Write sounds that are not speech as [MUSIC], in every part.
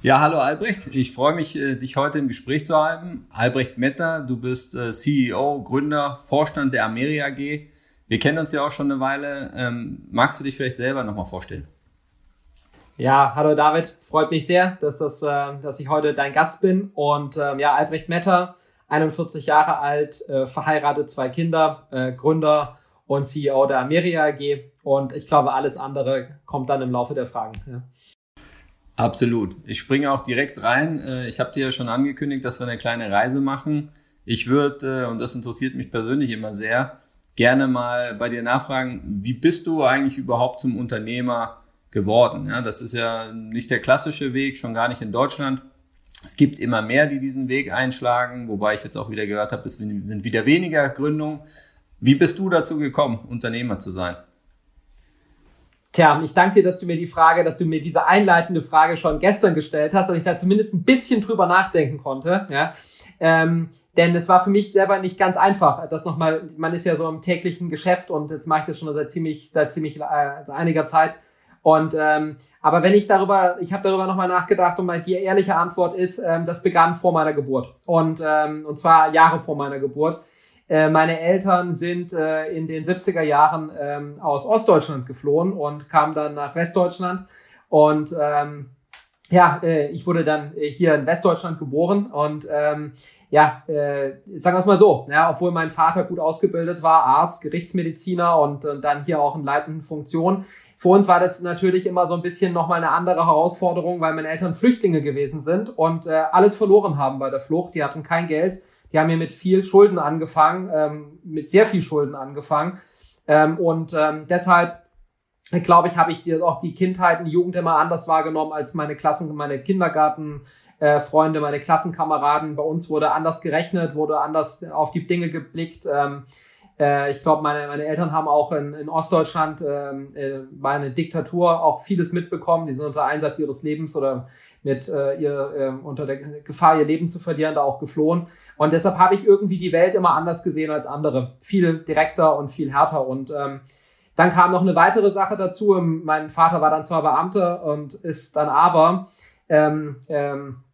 Ja, hallo Albrecht. Ich freue mich, äh, dich heute im Gespräch zu haben. Albrecht Metter, du bist äh, CEO, Gründer, Vorstand der Ameria AG. Wir kennen uns ja auch schon eine Weile. Ähm, magst du dich vielleicht selber nochmal vorstellen? Ja, hallo David. Freut mich sehr, dass, das, äh, dass ich heute dein Gast bin. Und ähm, ja, Albrecht Metter, 41 Jahre alt, verheiratet, zwei Kinder, Gründer und CEO der Ameria AG. Und ich glaube, alles andere kommt dann im Laufe der Fragen. Ja. Absolut. Ich springe auch direkt rein. Äh, ich habe dir ja schon angekündigt, dass wir eine kleine Reise machen. Ich würde, äh, und das interessiert mich persönlich immer sehr, gerne mal bei dir nachfragen, wie bist du eigentlich überhaupt zum Unternehmer geworden? Ja, das ist ja nicht der klassische Weg, schon gar nicht in Deutschland. Es gibt immer mehr, die diesen Weg einschlagen, wobei ich jetzt auch wieder gehört habe, es sind wieder weniger Gründungen. Wie bist du dazu gekommen, Unternehmer zu sein? Tja, ich danke dir, dass du mir die Frage, dass du mir diese einleitende Frage schon gestern gestellt hast, dass ich da zumindest ein bisschen drüber nachdenken konnte. Ja. Ähm, denn es war für mich selber nicht ganz einfach. Das nochmal, man ist ja so im täglichen Geschäft und jetzt mache ich das schon seit ziemlich, seit ziemlich also einiger Zeit. Und ähm, aber wenn ich darüber, ich habe darüber nochmal nachgedacht und mal die ehrliche Antwort ist, ähm, das begann vor meiner Geburt und ähm, und zwar Jahre vor meiner Geburt. Äh, meine Eltern sind äh, in den 70er Jahren ähm, aus Ostdeutschland geflohen und kamen dann nach Westdeutschland. Und ähm, ja, äh, ich wurde dann hier in Westdeutschland geboren und ähm, ja, äh, sagen wir es mal so, ja, obwohl mein Vater gut ausgebildet war, Arzt, Gerichtsmediziner und, und dann hier auch in leitenden Funktionen, für uns war das natürlich immer so ein bisschen nochmal eine andere Herausforderung, weil meine Eltern Flüchtlinge gewesen sind und äh, alles verloren haben bei der Flucht. Die hatten kein Geld die haben hier mit viel Schulden angefangen, ähm, mit sehr viel Schulden angefangen. Ähm, und ähm, deshalb glaube ich, habe ich auch die Kindheit und Jugend immer anders wahrgenommen als meine Klassen, meine Kindergartenfreunde, äh, meine Klassenkameraden. Bei uns wurde anders gerechnet, wurde anders auf die Dinge geblickt. Ähm, äh, ich glaube, meine, meine Eltern haben auch in, in Ostdeutschland ähm, äh, bei einer Diktatur auch vieles mitbekommen. Die sind unter Einsatz ihres Lebens oder mit äh, ihr äh, unter der Gefahr, ihr Leben zu verlieren, da auch geflohen. Und deshalb habe ich irgendwie die Welt immer anders gesehen als andere. Viel direkter und viel härter. Und ähm, dann kam noch eine weitere Sache dazu. Mein Vater war dann zwar Beamter und ist dann aber ähm, ähm,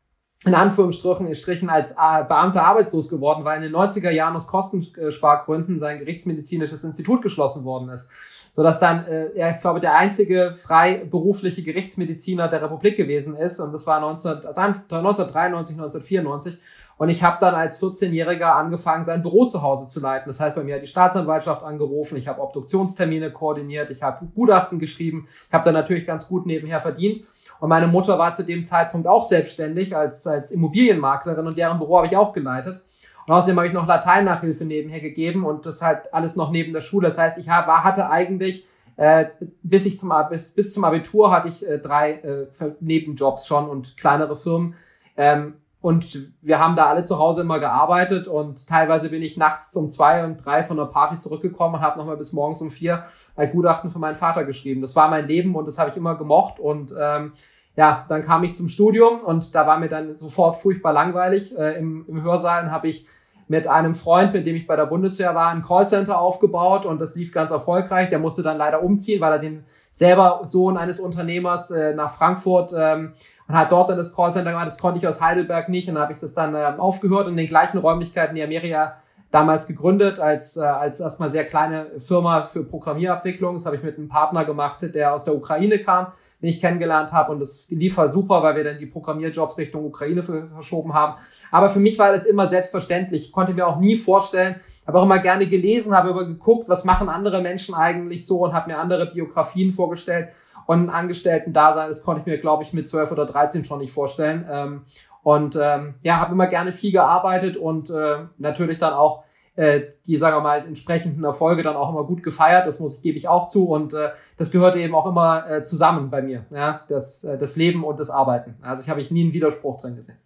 in Anführungsstrichen als äh, Beamter arbeitslos geworden, weil in den 90er Jahren aus Kostenspargründen sein gerichtsmedizinisches Institut geschlossen worden ist sodass dann äh, er, ich glaube, der einzige freiberufliche Gerichtsmediziner der Republik gewesen ist. Und das war 19, also 1993, 1994. Und ich habe dann als 14-Jähriger angefangen, sein Büro zu Hause zu leiten. Das heißt, bei mir hat die Staatsanwaltschaft angerufen, ich habe Obduktionstermine koordiniert, ich habe Gutachten geschrieben, ich habe dann natürlich ganz gut nebenher verdient. Und meine Mutter war zu dem Zeitpunkt auch selbstständig als, als Immobilienmaklerin und deren Büro habe ich auch geleitet. Und außerdem habe ich noch Lateinnachhilfe nebenher gegeben und das halt alles noch neben der Schule. Das heißt, ich hab, hatte eigentlich äh, bis ich zum bis, bis zum Abitur hatte ich äh, drei äh, Nebenjobs schon und kleinere Firmen. Ähm, und wir haben da alle zu Hause immer gearbeitet und teilweise bin ich nachts um zwei und drei von der Party zurückgekommen und habe nochmal bis morgens um vier ein Gutachten für meinen Vater geschrieben. Das war mein Leben und das habe ich immer gemocht. Und ähm, ja, dann kam ich zum Studium und da war mir dann sofort furchtbar langweilig. Äh, im, Im Hörsaal habe ich mit einem Freund, mit dem ich bei der Bundeswehr war, ein Callcenter aufgebaut und das lief ganz erfolgreich. Der musste dann leider umziehen, weil er den selber Sohn eines Unternehmers äh, nach Frankfurt ähm, und hat dort dann das Callcenter gemacht. Das konnte ich aus Heidelberg nicht und habe ich das dann ähm, aufgehört in den gleichen Räumlichkeiten, die Amerika damals gegründet als, äh, als erstmal sehr kleine Firma für Programmierabwicklung. Das habe ich mit einem Partner gemacht, der aus der Ukraine kam, den ich kennengelernt habe. Und das lief halt super, weil wir dann die Programmierjobs Richtung Ukraine verschoben haben. Aber für mich war das immer selbstverständlich. Ich konnte mir auch nie vorstellen, habe auch immer gerne gelesen, habe immer geguckt, was machen andere Menschen eigentlich so und habe mir andere Biografien vorgestellt. Und ein Angestellten-Dasein, das konnte ich mir, glaube ich, mit 12 oder 13 schon nicht vorstellen. Ähm, und ähm, ja, habe immer gerne viel gearbeitet und äh, natürlich dann auch äh, die, sagen wir mal, entsprechenden Erfolge dann auch immer gut gefeiert. Das muss ich, gebe ich auch zu. Und äh, das gehört eben auch immer äh, zusammen bei mir, ja, das, äh, das Leben und das Arbeiten. Also ich habe ich nie einen Widerspruch drin gesehen.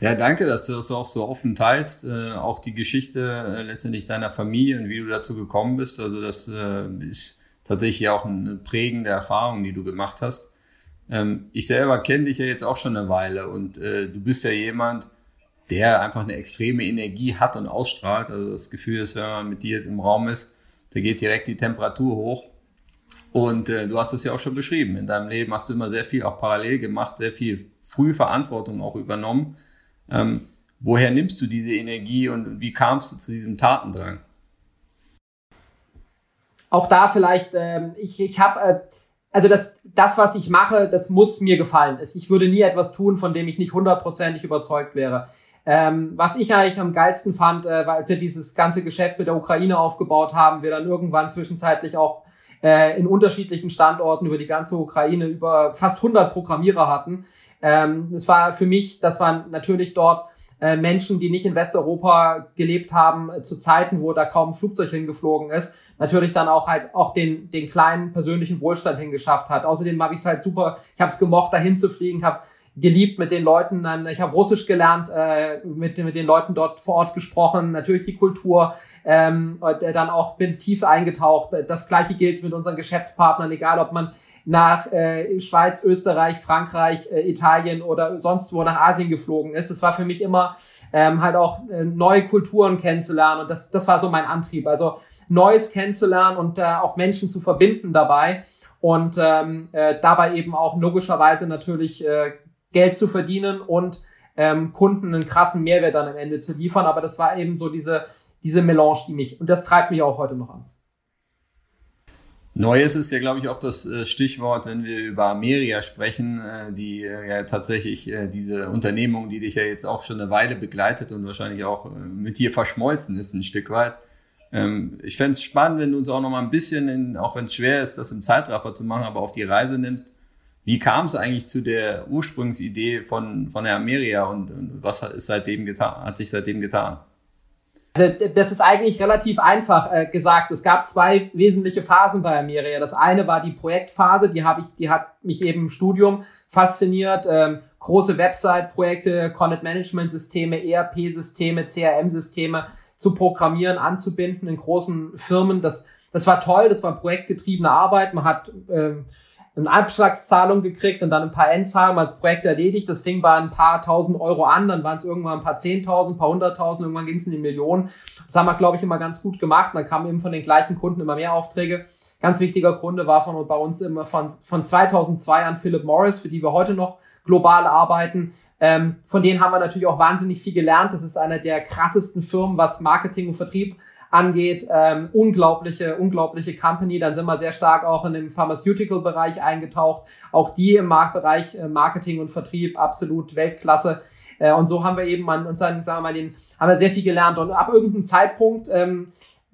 Ja, danke, dass du das auch so offen teilst, äh, auch die Geschichte äh, letztendlich deiner Familie und wie du dazu gekommen bist. Also das äh, ist tatsächlich auch eine prägende Erfahrung, die du gemacht hast. Ähm, ich selber kenne dich ja jetzt auch schon eine Weile und äh, du bist ja jemand, der einfach eine extreme Energie hat und ausstrahlt. Also das Gefühl ist, wenn man mit dir im Raum ist, da geht direkt die Temperatur hoch. Und äh, du hast es ja auch schon beschrieben. In deinem Leben hast du immer sehr viel auch parallel gemacht, sehr viel früh Verantwortung auch übernommen. Ähm, woher nimmst du diese Energie und wie kamst du zu diesem Tatendrang? Auch da vielleicht, ähm, ich, ich habe, äh, also das, das, was ich mache, das muss mir gefallen. Ich würde nie etwas tun, von dem ich nicht hundertprozentig überzeugt wäre. Ähm, was ich eigentlich am geilsten fand, äh, war, wir dieses ganze Geschäft mit der Ukraine aufgebaut haben, wir dann irgendwann zwischenzeitlich auch äh, in unterschiedlichen Standorten über die ganze Ukraine über fast 100 Programmierer hatten. Ähm, das war für mich, das waren natürlich dort äh, Menschen, die nicht in Westeuropa gelebt haben, äh, zu Zeiten, wo da kaum ein Flugzeug hingeflogen ist, natürlich dann auch halt auch den, den kleinen persönlichen Wohlstand hingeschafft hat. Außerdem habe ich es halt super, ich habe es gemocht, dahin zu fliegen, habe es geliebt mit den Leuten. Dann, ich habe Russisch gelernt, äh, mit, mit den Leuten dort vor Ort gesprochen, natürlich die Kultur. Ähm, und, äh, dann auch bin tief eingetaucht. Das gleiche gilt mit unseren Geschäftspartnern, egal ob man nach äh, Schweiz, Österreich, Frankreich, äh, Italien oder sonst wo nach Asien geflogen ist. Das war für mich immer ähm, halt auch äh, neue Kulturen kennenzulernen und das, das war so mein Antrieb. Also Neues kennenzulernen und äh, auch Menschen zu verbinden dabei und ähm, äh, dabei eben auch logischerweise natürlich äh, Geld zu verdienen und ähm, Kunden einen krassen Mehrwert dann am Ende zu liefern. Aber das war eben so diese, diese Melange, die mich, und das treibt mich auch heute noch an. Neues ist ja, glaube ich, auch das äh, Stichwort, wenn wir über Ameria sprechen, äh, die äh, ja tatsächlich diese Unternehmung, die dich ja jetzt auch schon eine Weile begleitet und wahrscheinlich auch mit dir verschmolzen ist, ein Stück weit. Ähm, ich fände es spannend, wenn du uns auch noch mal ein bisschen, in, auch wenn es schwer ist, das im Zeitraffer zu machen, aber auf die Reise nimmst. Wie kam es eigentlich zu der Ursprungsidee von, von der Ameria und, und was hat, ist seitdem getan, hat sich seitdem getan? Also, das ist eigentlich relativ einfach äh, gesagt. Es gab zwei wesentliche Phasen bei Ameria. Das eine war die Projektphase, die habe ich, die hat mich eben im Studium fasziniert. Ähm, große Website-Projekte, Content-Management-Systeme, ERP-Systeme, CRM-Systeme zu programmieren, anzubinden in großen Firmen. Das, das war toll, das war projektgetriebene Arbeit. Man hat ähm, eine Abschlagszahlung gekriegt und dann ein paar Endzahlungen als Projekt erledigt. Das fing bei ein paar tausend Euro an, dann waren es irgendwann ein paar zehntausend, ein paar hunderttausend, irgendwann ging es in die Millionen. Das haben wir, glaube ich, immer ganz gut gemacht. Und dann kamen eben von den gleichen Kunden immer mehr Aufträge. Ganz wichtiger Kunde war von bei uns immer von, von 2002 an Philip Morris, für die wir heute noch global arbeiten. Ähm, von denen haben wir natürlich auch wahnsinnig viel gelernt. Das ist einer der krassesten Firmen, was Marketing und Vertrieb angeht. Ähm, unglaubliche, unglaubliche Company. Dann sind wir sehr stark auch in dem Pharmaceutical-Bereich eingetaucht. Auch die im Marktbereich äh, Marketing und Vertrieb absolut Weltklasse. Äh, und so haben wir eben an unseren, sagen wir mal, den, haben wir sehr viel gelernt. Und ab irgendeinem Zeitpunkt, ähm,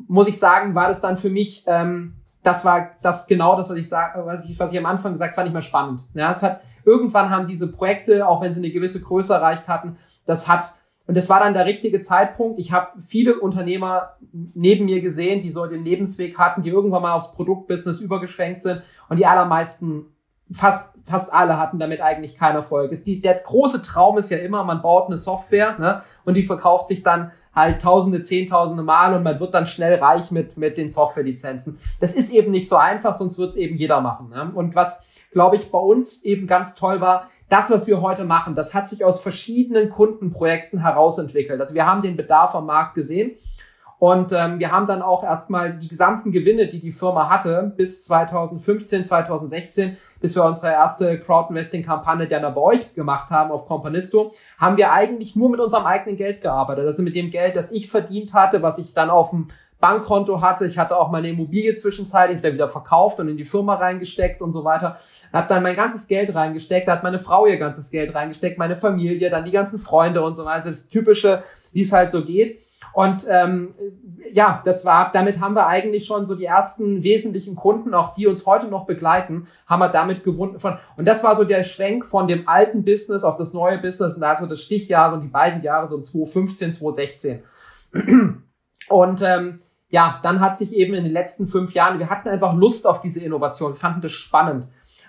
muss ich sagen, war das dann für mich, ähm, das war das genau das, was ich sage, was ich, was ich am Anfang gesagt habe, fand ich mal spannend. Ja, es hat, irgendwann haben diese Projekte, auch wenn sie eine gewisse Größe erreicht hatten, das hat und das war dann der richtige Zeitpunkt. Ich habe viele Unternehmer neben mir gesehen, die so den Lebensweg hatten, die irgendwann mal aufs Produktbusiness übergeschwenkt sind. Und die allermeisten, fast, fast alle hatten damit eigentlich keinen Erfolg. Die, der große Traum ist ja immer, man baut eine Software ne, und die verkauft sich dann halt tausende, zehntausende Mal und man wird dann schnell reich mit, mit den Softwarelizenzen. Das ist eben nicht so einfach, sonst wird es eben jeder machen. Ne? Und was, glaube ich, bei uns eben ganz toll war, das, was wir heute machen, das hat sich aus verschiedenen Kundenprojekten herausentwickelt. Also wir haben den Bedarf am Markt gesehen und ähm, wir haben dann auch erstmal die gesamten Gewinne, die die Firma hatte, bis 2015, 2016, bis wir unsere erste Crowdinvesting-Kampagne dann bei euch gemacht haben auf Companisto, haben wir eigentlich nur mit unserem eigenen Geld gearbeitet. Also mit dem Geld, das ich verdient hatte, was ich dann auf dem Bankkonto hatte. Ich hatte auch meine Immobilie zwischenzeitlich wieder verkauft und in die Firma reingesteckt und so weiter. Hab dann mein ganzes Geld reingesteckt, da hat meine Frau ihr ganzes Geld reingesteckt, meine Familie, dann die ganzen Freunde und so weiter. Das typische, wie es halt so geht. Und ähm, ja, das war, damit haben wir eigentlich schon so die ersten wesentlichen Kunden, auch die uns heute noch begleiten, haben wir damit gewonnen. Von, und das war so der Schwenk von dem alten Business auf das neue Business. Und da ist so das Stichjahr, so die beiden Jahre, so 2015, 2016. Und ähm, ja, dann hat sich eben in den letzten fünf Jahren, wir hatten einfach Lust auf diese Innovation, fanden das spannend.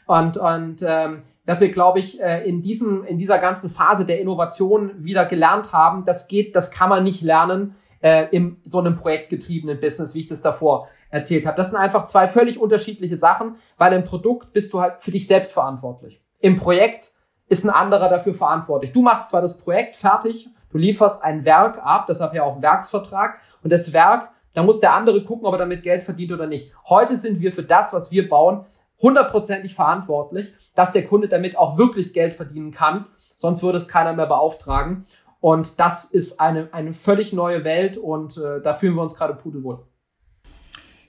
Und, und ähm, dass wir, glaube ich, äh, in diesem, in dieser ganzen Phase der Innovation wieder gelernt haben, das geht, das kann man nicht lernen äh, in so einem projektgetriebenen Business, wie ich das davor erzählt habe. Das sind einfach zwei völlig unterschiedliche Sachen, weil im Produkt bist du halt für dich selbst verantwortlich. Im Projekt ist ein anderer dafür verantwortlich. Du machst zwar das Projekt fertig, du lieferst ein Werk ab, deshalb ja auch Werksvertrag und das Werk, da muss der andere gucken, ob er damit Geld verdient oder nicht. Heute sind wir für das, was wir bauen, hundertprozentig verantwortlich, dass der Kunde damit auch wirklich Geld verdienen kann. Sonst würde es keiner mehr beauftragen. Und das ist eine, eine völlig neue Welt und äh, da fühlen wir uns gerade pudelwohl.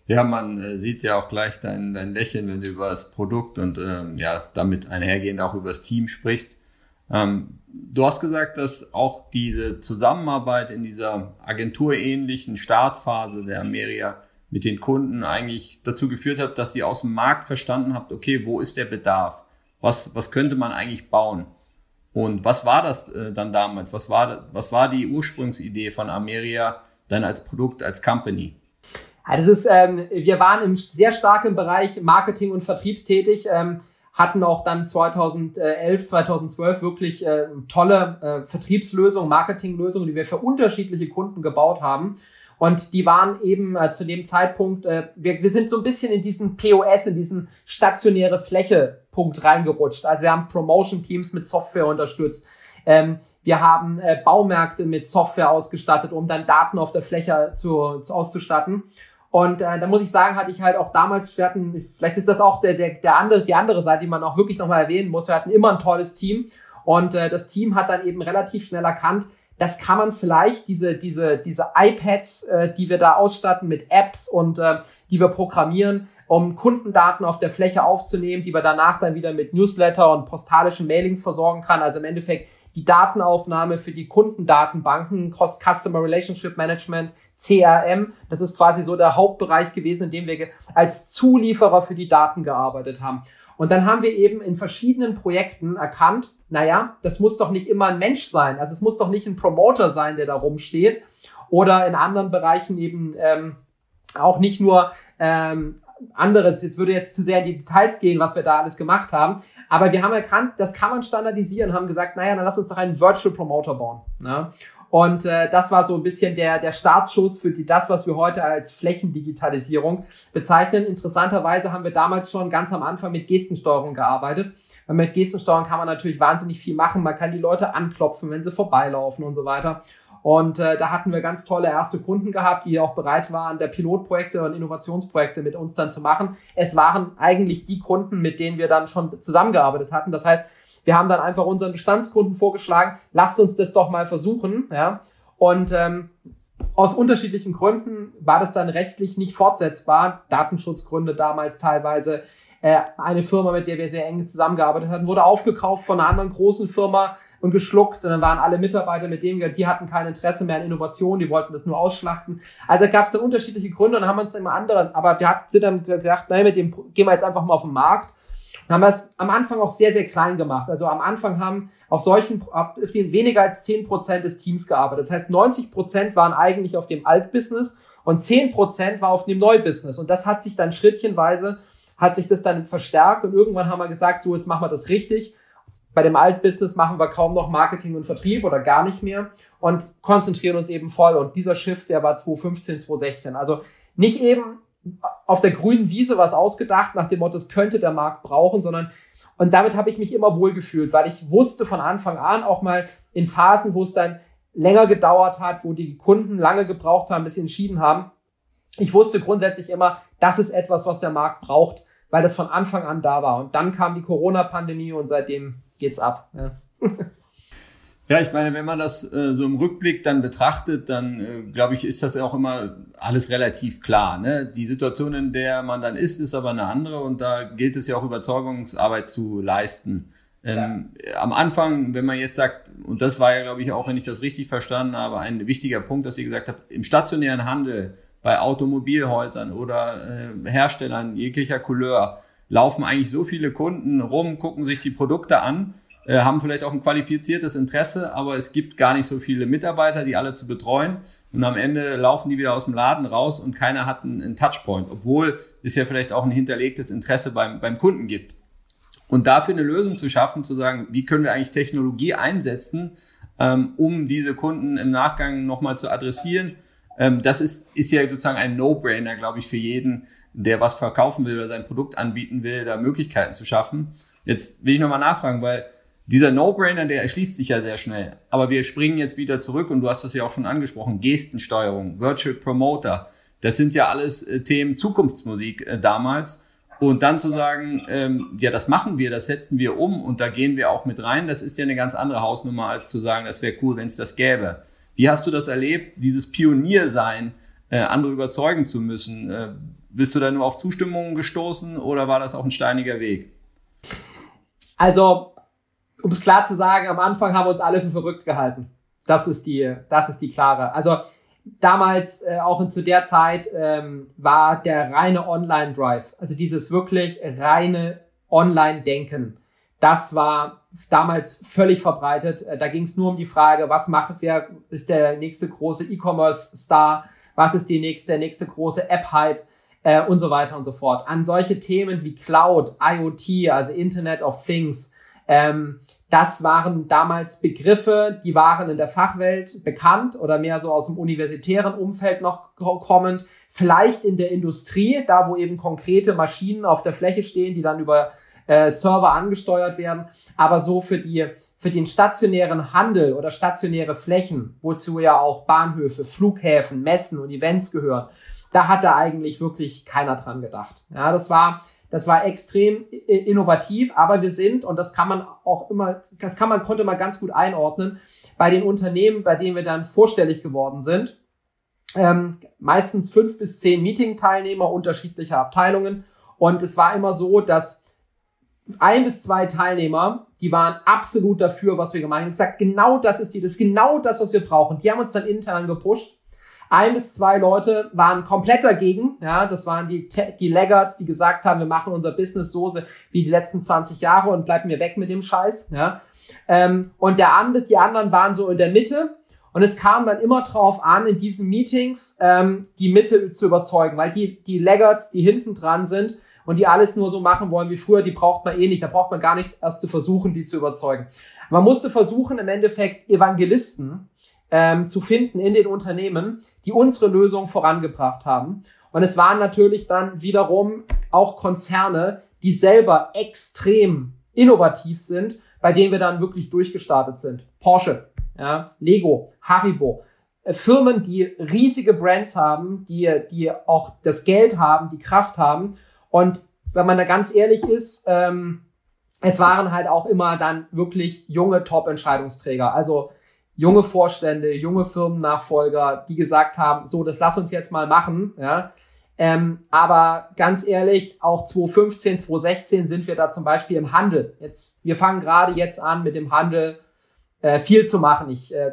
Ja, man äh, sieht ja auch gleich dein, dein Lächeln, wenn du über das Produkt und ähm, ja, damit einhergehend auch über das Team sprichst. Ähm, du hast gesagt, dass auch diese Zusammenarbeit in dieser agenturähnlichen Startphase der Ameria mit den Kunden eigentlich dazu geführt hat, dass ihr aus dem Markt verstanden habt, okay, wo ist der Bedarf? Was, was könnte man eigentlich bauen? Und was war das äh, dann damals? Was war, was war die Ursprungsidee von Ameria dann als Produkt, als Company? Ja, das ist, ähm, wir waren im sehr starken Bereich Marketing und Vertriebstätig, ähm, hatten auch dann 2011, 2012 wirklich äh, tolle äh, Vertriebslösungen, Marketinglösungen, die wir für unterschiedliche Kunden gebaut haben. Und die waren eben äh, zu dem Zeitpunkt, äh, wir, wir sind so ein bisschen in diesen POS, in diesen stationäre Fläche-Punkt reingerutscht. Also wir haben Promotion-Teams mit Software unterstützt. Ähm, wir haben äh, Baumärkte mit Software ausgestattet, um dann Daten auf der Fläche zu, zu auszustatten. Und äh, da muss ich sagen, hatte ich halt auch damals, wir hatten, vielleicht ist das auch der, der, der andere, die andere Seite, die man auch wirklich nochmal erwähnen muss. Wir hatten immer ein tolles Team. Und äh, das Team hat dann eben relativ schnell erkannt, das kann man vielleicht, diese, diese, diese iPads, äh, die wir da ausstatten mit Apps und äh, die wir programmieren, um Kundendaten auf der Fläche aufzunehmen, die wir danach dann wieder mit Newsletter und postalischen Mailings versorgen kann. Also im Endeffekt die Datenaufnahme für die Kundendatenbanken, Customer Relationship Management, CRM. Das ist quasi so der Hauptbereich gewesen, in dem wir als Zulieferer für die Daten gearbeitet haben. Und dann haben wir eben in verschiedenen Projekten erkannt, naja, das muss doch nicht immer ein Mensch sein. Also es muss doch nicht ein Promoter sein, der da rumsteht. Oder in anderen Bereichen eben ähm, auch nicht nur ähm, anderes, jetzt würde jetzt zu sehr in die Details gehen, was wir da alles gemacht haben. Aber wir haben erkannt, das kann man standardisieren, haben gesagt, naja, dann lass uns doch einen Virtual Promoter bauen. Ne? Und äh, das war so ein bisschen der, der Startschuss für die, das, was wir heute als Flächendigitalisierung bezeichnen. Interessanterweise haben wir damals schon ganz am Anfang mit Gestensteuerung gearbeitet. Weil mit Gestensteuerung kann man natürlich wahnsinnig viel machen. Man kann die Leute anklopfen, wenn sie vorbeilaufen und so weiter. Und äh, da hatten wir ganz tolle erste Kunden gehabt, die auch bereit waren, der Pilotprojekte und Innovationsprojekte mit uns dann zu machen. Es waren eigentlich die Kunden, mit denen wir dann schon zusammengearbeitet hatten. Das heißt, wir haben dann einfach unseren Bestandskunden vorgeschlagen, lasst uns das doch mal versuchen. Ja? Und ähm, aus unterschiedlichen Gründen war das dann rechtlich nicht fortsetzbar. Datenschutzgründe damals teilweise. Äh, eine Firma, mit der wir sehr eng zusammengearbeitet hatten, wurde aufgekauft von einer anderen großen Firma und geschluckt. Und dann waren alle Mitarbeiter, mit wir, die hatten kein Interesse mehr an Innovation, die wollten das nur ausschlachten. Also gab es dann unterschiedliche Gründe und dann haben wir uns dann immer anderen, aber wir sind dann gesagt, nein, mit dem gehen wir jetzt einfach mal auf den Markt und haben das am Anfang auch sehr, sehr klein gemacht. Also am Anfang haben auf solchen, auf den weniger als zehn Prozent des Teams gearbeitet. Das heißt, 90 Prozent waren eigentlich auf dem Altbusiness und zehn Prozent war auf dem Neubusiness. Und das hat sich dann schrittchenweise, hat sich das dann verstärkt und irgendwann haben wir gesagt, so jetzt machen wir das richtig. Bei dem Altbusiness machen wir kaum noch Marketing und Vertrieb oder gar nicht mehr und konzentrieren uns eben voll. Und dieser Shift, der war 2015, 2016. Also nicht eben auf der grünen Wiese was ausgedacht, nach dem Motto, das könnte der Markt brauchen, sondern und damit habe ich mich immer wohl gefühlt, weil ich wusste von Anfang an auch mal in Phasen, wo es dann länger gedauert hat, wo die Kunden lange gebraucht haben, bis sie entschieden haben. Ich wusste grundsätzlich immer, das ist etwas, was der Markt braucht, weil das von Anfang an da war. Und dann kam die Corona-Pandemie und seitdem geht's ab. Ja. [LAUGHS] Ja, ich meine, wenn man das äh, so im Rückblick dann betrachtet, dann äh, glaube ich, ist das auch immer alles relativ klar. Ne? Die Situation, in der man dann ist, ist aber eine andere und da gilt es ja auch Überzeugungsarbeit zu leisten. Ähm, ja. Am Anfang, wenn man jetzt sagt, und das war ja, glaube ich, auch, wenn ich das richtig verstanden habe, ein wichtiger Punkt, dass ihr gesagt habt, im stationären Handel, bei Automobilhäusern oder äh, Herstellern jeglicher Couleur, laufen eigentlich so viele Kunden rum, gucken sich die Produkte an äh, haben vielleicht auch ein qualifiziertes Interesse, aber es gibt gar nicht so viele Mitarbeiter, die alle zu betreuen. Und am Ende laufen die wieder aus dem Laden raus und keiner hat einen, einen Touchpoint, obwohl es ja vielleicht auch ein hinterlegtes Interesse beim, beim Kunden gibt. Und dafür eine Lösung zu schaffen, zu sagen, wie können wir eigentlich Technologie einsetzen, ähm, um diese Kunden im Nachgang nochmal zu adressieren. Ähm, das ist, ist ja sozusagen ein No-Brainer, glaube ich, für jeden, der was verkaufen will oder sein Produkt anbieten will, da Möglichkeiten zu schaffen. Jetzt will ich nochmal nachfragen, weil dieser No-Brainer, der erschließt sich ja sehr schnell. Aber wir springen jetzt wieder zurück und du hast das ja auch schon angesprochen. Gestensteuerung, Virtual Promoter. Das sind ja alles äh, Themen Zukunftsmusik äh, damals. Und dann zu sagen, ähm, ja, das machen wir, das setzen wir um und da gehen wir auch mit rein, das ist ja eine ganz andere Hausnummer, als zu sagen, das wäre cool, wenn es das gäbe. Wie hast du das erlebt, dieses Pioniersein, äh, andere überzeugen zu müssen? Äh, bist du da nur auf Zustimmung gestoßen oder war das auch ein steiniger Weg? Also, um es klar zu sagen, am Anfang haben wir uns alle für verrückt gehalten. Das ist die, das ist die klare. Also damals, äh, auch zu der Zeit, ähm, war der reine Online-Drive, also dieses wirklich reine Online-Denken, das war damals völlig verbreitet. Äh, da ging es nur um die Frage, was macht wer, ist der nächste große E-Commerce-Star, was ist die nächste, der nächste große App-Hype äh, und so weiter und so fort. An solche Themen wie Cloud, IoT, also Internet of Things, ähm, das waren damals Begriffe, die waren in der Fachwelt bekannt oder mehr so aus dem universitären Umfeld noch kommend. Vielleicht in der Industrie, da wo eben konkrete Maschinen auf der Fläche stehen, die dann über äh, Server angesteuert werden. Aber so für die für den stationären Handel oder stationäre Flächen, wozu ja auch Bahnhöfe, Flughäfen, Messen und Events gehören, da hat da eigentlich wirklich keiner dran gedacht. Ja, das war das war extrem innovativ, aber wir sind, und das kann man auch immer, das kann man, konnte man ganz gut einordnen, bei den Unternehmen, bei denen wir dann vorstellig geworden sind, ähm, meistens fünf bis zehn Meeting-Teilnehmer unterschiedlicher Abteilungen. Und es war immer so, dass ein bis zwei Teilnehmer, die waren absolut dafür, was wir gemacht haben. Ich gesagt, genau das ist die, das ist genau das, was wir brauchen. Die haben uns dann intern gepusht ein bis zwei Leute waren komplett dagegen. Ja, das waren die, die Laggards, die gesagt haben, wir machen unser Business so wie die letzten 20 Jahre und bleiben mir weg mit dem Scheiß. Ja. Ähm, und der andere, die anderen waren so in der Mitte. Und es kam dann immer drauf an, in diesen Meetings ähm, die Mitte zu überzeugen, weil die, die Laggards, die hinten dran sind und die alles nur so machen wollen wie früher, die braucht man eh nicht. Da braucht man gar nicht erst zu versuchen, die zu überzeugen. Man musste versuchen, im Endeffekt Evangelisten ähm, zu finden in den Unternehmen, die unsere Lösung vorangebracht haben. Und es waren natürlich dann wiederum auch Konzerne, die selber extrem innovativ sind, bei denen wir dann wirklich durchgestartet sind. Porsche, ja, Lego, Haribo, äh, Firmen, die riesige Brands haben, die, die auch das Geld haben, die Kraft haben. Und wenn man da ganz ehrlich ist, ähm, es waren halt auch immer dann wirklich junge Top-Entscheidungsträger. Also junge Vorstände, junge Firmennachfolger, die gesagt haben, so, das lass uns jetzt mal machen, ja. Ähm, aber ganz ehrlich, auch 2015, 2016 sind wir da zum Beispiel im Handel. Jetzt, wir fangen gerade jetzt an, mit dem Handel äh, viel zu machen. Ich äh,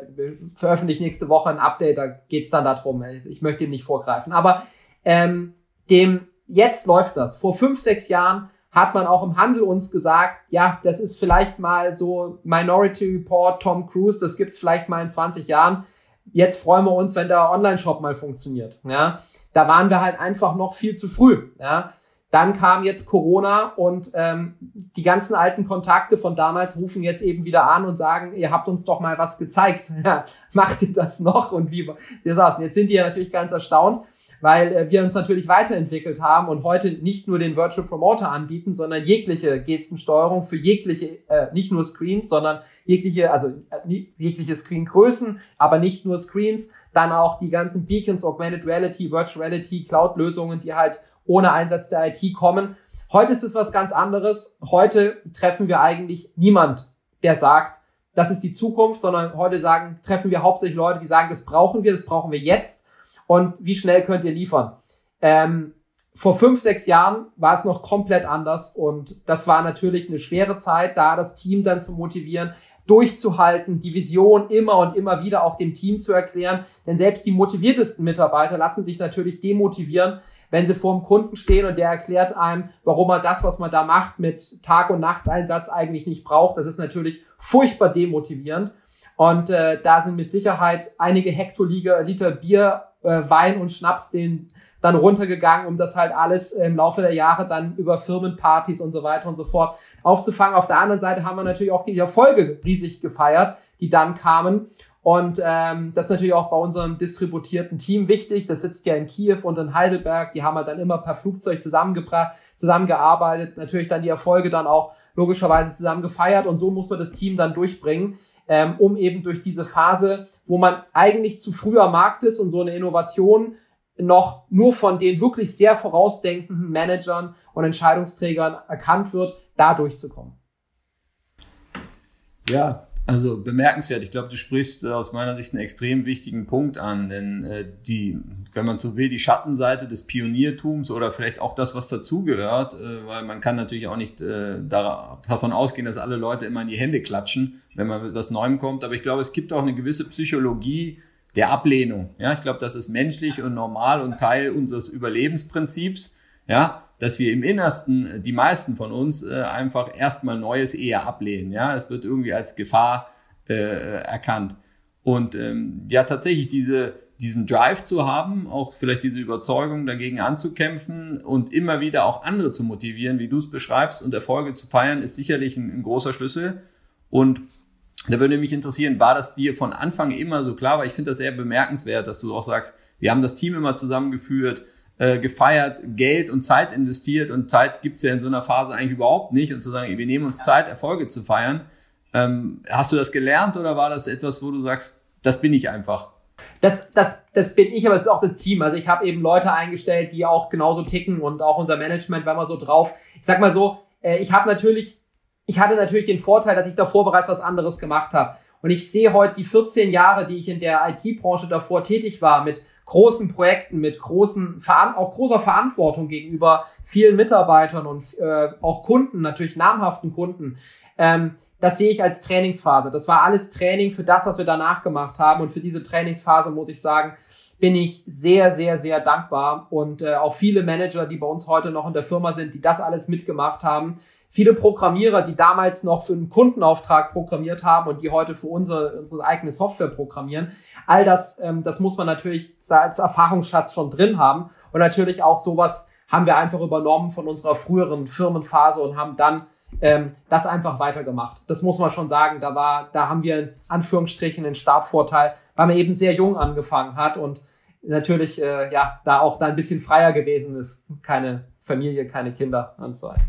veröffentliche nächste Woche ein Update, da geht's dann darum. Ich möchte ihm nicht vorgreifen. Aber ähm, dem jetzt läuft das. Vor fünf, sechs Jahren hat man auch im Handel uns gesagt, ja, das ist vielleicht mal so Minority Report, Tom Cruise, das gibt's vielleicht mal in 20 Jahren. Jetzt freuen wir uns, wenn der Online-Shop mal funktioniert. Ja, da waren wir halt einfach noch viel zu früh. Ja, dann kam jetzt Corona und ähm, die ganzen alten Kontakte von damals rufen jetzt eben wieder an und sagen, ihr habt uns doch mal was gezeigt. [LAUGHS] Ja, macht ihr das noch? Und wie wir sagten, jetzt sind die ja natürlich ganz erstaunt weil äh, wir uns natürlich weiterentwickelt haben und heute nicht nur den Virtual Promoter anbieten, sondern jegliche Gestensteuerung für jegliche, äh, nicht nur Screens, sondern jegliche, also äh, jegliche Screengrößen, aber nicht nur Screens, dann auch die ganzen Beacons, Augmented Reality, Virtual Reality, Cloud-Lösungen, die halt ohne Einsatz der IT kommen. Heute ist es was ganz anderes. Heute treffen wir eigentlich niemand, der sagt, das ist die Zukunft, sondern heute sagen, treffen wir hauptsächlich Leute, die sagen, das brauchen wir, das brauchen wir jetzt und wie schnell könnt ihr liefern. Ähm, vor fünf, sechs Jahren war es noch komplett anders und das war natürlich eine schwere Zeit, da das Team dann zu motivieren, durchzuhalten, die Vision immer und immer wieder auch dem Team zu erklären. Denn selbst die motiviertesten Mitarbeiter lassen sich natürlich demotivieren, wenn sie vor dem Kunden stehen und der erklärt einem, warum er das, was man da macht, mit Tag- und Nachteinsatz eigentlich nicht braucht. Das ist natürlich furchtbar demotivierend. Und äh, da sind mit Sicherheit einige Hektoliter Bier äh, Wein und Schnaps den dann runtergegangen, um das halt alles im Laufe der Jahre dann über Firmenpartys und so weiter und so fort aufzufangen. Auf der anderen Seite haben wir natürlich auch die Erfolge riesig gefeiert, die dann kamen. Und ähm, das ist natürlich auch bei unserem distributierten Team wichtig. Das sitzt ja in Kiew und in Heidelberg. Die haben wir dann immer per Flugzeug zusammengebracht, zusammengearbeitet. Natürlich dann die Erfolge dann auch logischerweise zusammen gefeiert. Und so muss man das Team dann durchbringen, ähm, um eben durch diese Phase, wo man eigentlich zu früh am Markt ist und so eine Innovation noch nur von den wirklich sehr vorausdenkenden Managern und Entscheidungsträgern erkannt wird, da durchzukommen. Ja, also bemerkenswert. Ich glaube, du sprichst äh, aus meiner Sicht einen extrem wichtigen Punkt an, denn äh, die, wenn man so will, die Schattenseite des Pioniertums oder vielleicht auch das, was dazugehört, äh, weil man kann natürlich auch nicht äh, davon ausgehen, dass alle Leute immer in die Hände klatschen, wenn man mit was Neuem kommt. Aber ich glaube, es gibt auch eine gewisse Psychologie der Ablehnung. Ja, ich glaube, das ist menschlich und normal und Teil unseres Überlebensprinzips. Ja, dass wir im Innersten, die meisten von uns, äh, einfach erstmal Neues eher ablehnen. Ja, es wird irgendwie als Gefahr äh, erkannt. Und ähm, ja, tatsächlich diese, diesen Drive zu haben, auch vielleicht diese Überzeugung dagegen anzukämpfen und immer wieder auch andere zu motivieren, wie du es beschreibst, und Erfolge zu feiern, ist sicherlich ein, ein großer Schlüssel. Und da würde mich interessieren, war das dir von Anfang immer so klar? Weil ich finde das sehr bemerkenswert, dass du auch sagst, wir haben das Team immer zusammengeführt, äh, gefeiert, Geld und Zeit investiert und Zeit gibt's ja in so einer Phase eigentlich überhaupt nicht und zu sagen, wir nehmen uns Zeit, Erfolge zu feiern. Ähm, hast du das gelernt oder war das etwas, wo du sagst, das bin ich einfach? Das, das, das bin ich, aber es ist auch das Team. Also ich habe eben Leute eingestellt, die auch genauso ticken und auch unser Management war mal so drauf. Ich sag mal so, äh, ich habe natürlich, ich hatte natürlich den Vorteil, dass ich davor bereits was anderes gemacht habe. Und ich sehe heute die 14 Jahre, die ich in der IT-Branche davor tätig war, mit großen Projekten, mit großen, auch großer Verantwortung gegenüber vielen Mitarbeitern und äh, auch Kunden, natürlich namhaften Kunden. Ähm, das sehe ich als Trainingsphase. Das war alles Training für das, was wir danach gemacht haben. Und für diese Trainingsphase muss ich sagen, bin ich sehr, sehr, sehr dankbar. Und äh, auch viele Manager, die bei uns heute noch in der Firma sind, die das alles mitgemacht haben, viele Programmierer, die damals noch für einen Kundenauftrag programmiert haben und die heute für unsere, unsere eigene Software programmieren. All das, ähm, das muss man natürlich als Erfahrungsschatz schon drin haben. Und natürlich auch sowas haben wir einfach übernommen von unserer früheren Firmenphase und haben dann ähm, das einfach weitergemacht. Das muss man schon sagen. Da war, da haben wir in Anführungsstrichen einen Startvorteil, weil man eben sehr jung angefangen hat und natürlich äh, ja da auch da ein bisschen freier gewesen ist. Keine Familie, keine Kinder und so weiter.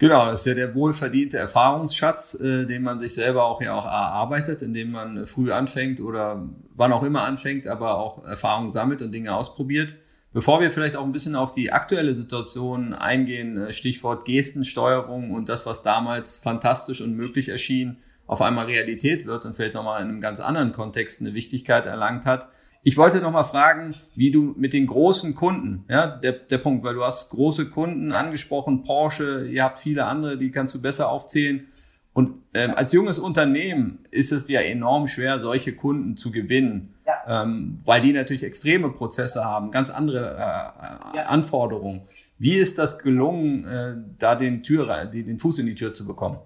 Genau, das ist ja der wohlverdiente Erfahrungsschatz, äh, den man sich selber auch ja auch erarbeitet, indem man früh anfängt oder wann auch immer anfängt, aber auch Erfahrungen sammelt und Dinge ausprobiert. Bevor wir vielleicht auch ein bisschen auf die aktuelle Situation eingehen, äh, Stichwort Gestensteuerung und das, was damals fantastisch und möglich erschien, auf einmal Realität wird und vielleicht nochmal in einem ganz anderen Kontext eine Wichtigkeit erlangt hat, ich wollte noch mal fragen, wie du mit den großen Kunden, ja, der, der Punkt, weil du hast große Kunden angesprochen, Porsche, ihr habt viele andere, die kannst du besser aufzählen. Und ähm, als junges Unternehmen ist es ja enorm schwer, solche Kunden zu gewinnen, ja. ähm, weil die natürlich extreme Prozesse haben, ganz andere äh, ja. Anforderungen. Wie ist das gelungen, äh, da den, Tür, den Fuß in die Tür zu bekommen?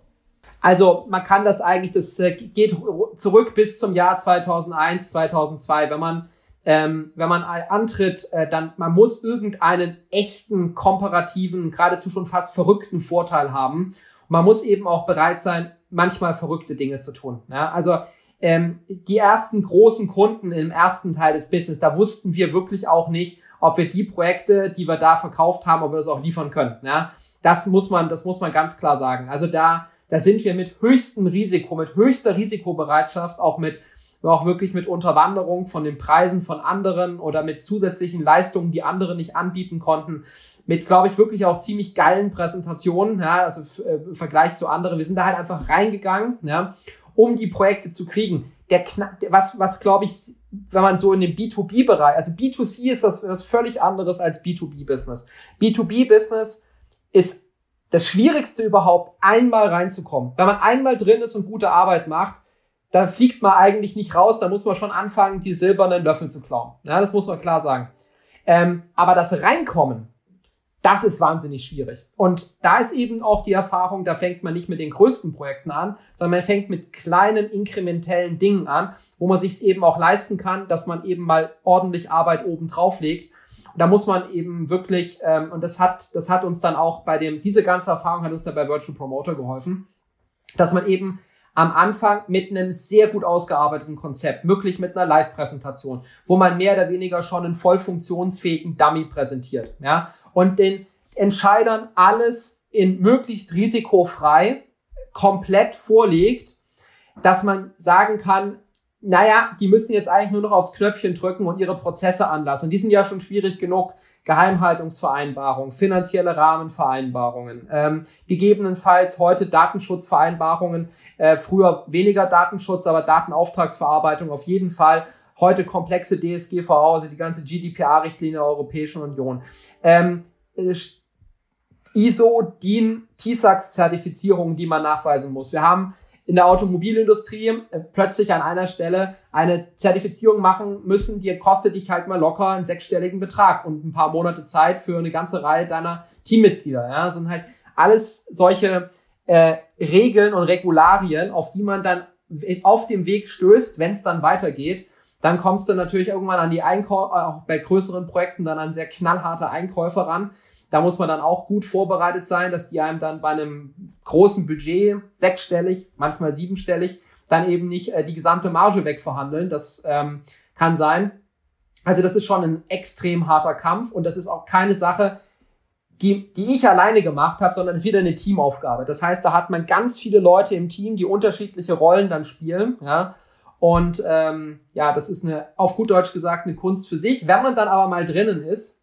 Also man kann das eigentlich, das äh, geht zurück bis zum Jahr 2001, 2002. Wenn man ähm, wenn man antritt, äh, dann man muss irgendeinen echten komparativen, geradezu schon fast verrückten Vorteil haben. Und man muss eben auch bereit sein, manchmal verrückte Dinge zu tun. Ja? Also ähm, die ersten großen Kunden im ersten Teil des Business, da wussten wir wirklich auch nicht, ob wir die Projekte, die wir da verkauft haben, ob wir das auch liefern können. Ja? Das muss man, das muss man ganz klar sagen. Also da da sind wir mit höchstem Risiko, mit höchster Risikobereitschaft, auch mit auch wirklich mit Unterwanderung von den Preisen von anderen oder mit zusätzlichen Leistungen, die andere nicht anbieten konnten, mit, glaube ich, wirklich auch ziemlich geilen Präsentationen, ja, also äh, im Vergleich zu anderen. Wir sind da halt einfach reingegangen, ja, um die Projekte zu kriegen. Der was, was glaube ich, wenn man so in dem B2B-Bereich, also B2C ist das was völlig anderes als B2B-Business. B2B-Business ist das Schwierigste überhaupt, einmal reinzukommen. Wenn man einmal drin ist und gute Arbeit macht, da fliegt man eigentlich nicht raus, da muss man schon anfangen, die silbernen Löffel zu klauen. Ja, das muss man klar sagen. Ähm, aber das Reinkommen, das ist wahnsinnig schwierig. Und da ist eben auch die Erfahrung, da fängt man nicht mit den größten Projekten an, sondern man fängt mit kleinen inkrementellen Dingen an, wo man sich es eben auch leisten kann, dass man eben mal ordentlich Arbeit oben drauf legt. Und da muss man eben wirklich, ähm, und das hat, das hat uns dann auch bei dem, diese ganze Erfahrung hat uns da bei Virtual Promoter geholfen, dass man eben am Anfang mit einem sehr gut ausgearbeiteten Konzept, möglich mit einer Live-Präsentation, wo man mehr oder weniger schon einen voll funktionsfähigen Dummy präsentiert, ja, und den Entscheidern alles in möglichst risikofrei komplett vorlegt, dass man sagen kann, naja, die müssen jetzt eigentlich nur noch aufs Knöpfchen drücken und ihre Prozesse anlassen. Die sind ja schon schwierig genug. Geheimhaltungsvereinbarungen, finanzielle Rahmenvereinbarungen, ähm, gegebenenfalls heute Datenschutzvereinbarungen, äh, früher weniger Datenschutz, aber Datenauftragsverarbeitung auf jeden Fall. Heute komplexe DSGVO, also die ganze GDPR-Richtlinie der Europäischen Union. Ähm, äh, ISO, DIN, TISAX-Zertifizierungen, die man nachweisen muss. Wir haben in der Automobilindustrie äh, plötzlich an einer Stelle eine Zertifizierung machen müssen, die kostet dich halt mal locker einen sechsstelligen Betrag und ein paar Monate Zeit für eine ganze Reihe deiner Teammitglieder. Ja, das sind halt alles solche äh, Regeln und Regularien, auf die man dann auf dem Weg stößt, wenn es dann weitergeht. Dann kommst du natürlich irgendwann an die Einkäufe, auch bei größeren Projekten dann an sehr knallharte Einkäufe ran, da muss man dann auch gut vorbereitet sein, dass die einem dann bei einem großen Budget, sechsstellig, manchmal siebenstellig, dann eben nicht äh, die gesamte Marge wegverhandeln. Das ähm, kann sein. Also das ist schon ein extrem harter Kampf und das ist auch keine Sache, die, die ich alleine gemacht habe, sondern es ist wieder eine Teamaufgabe. Das heißt, da hat man ganz viele Leute im Team, die unterschiedliche Rollen dann spielen. Ja? Und ähm, ja, das ist eine, auf gut Deutsch gesagt, eine Kunst für sich. Wenn man dann aber mal drinnen ist,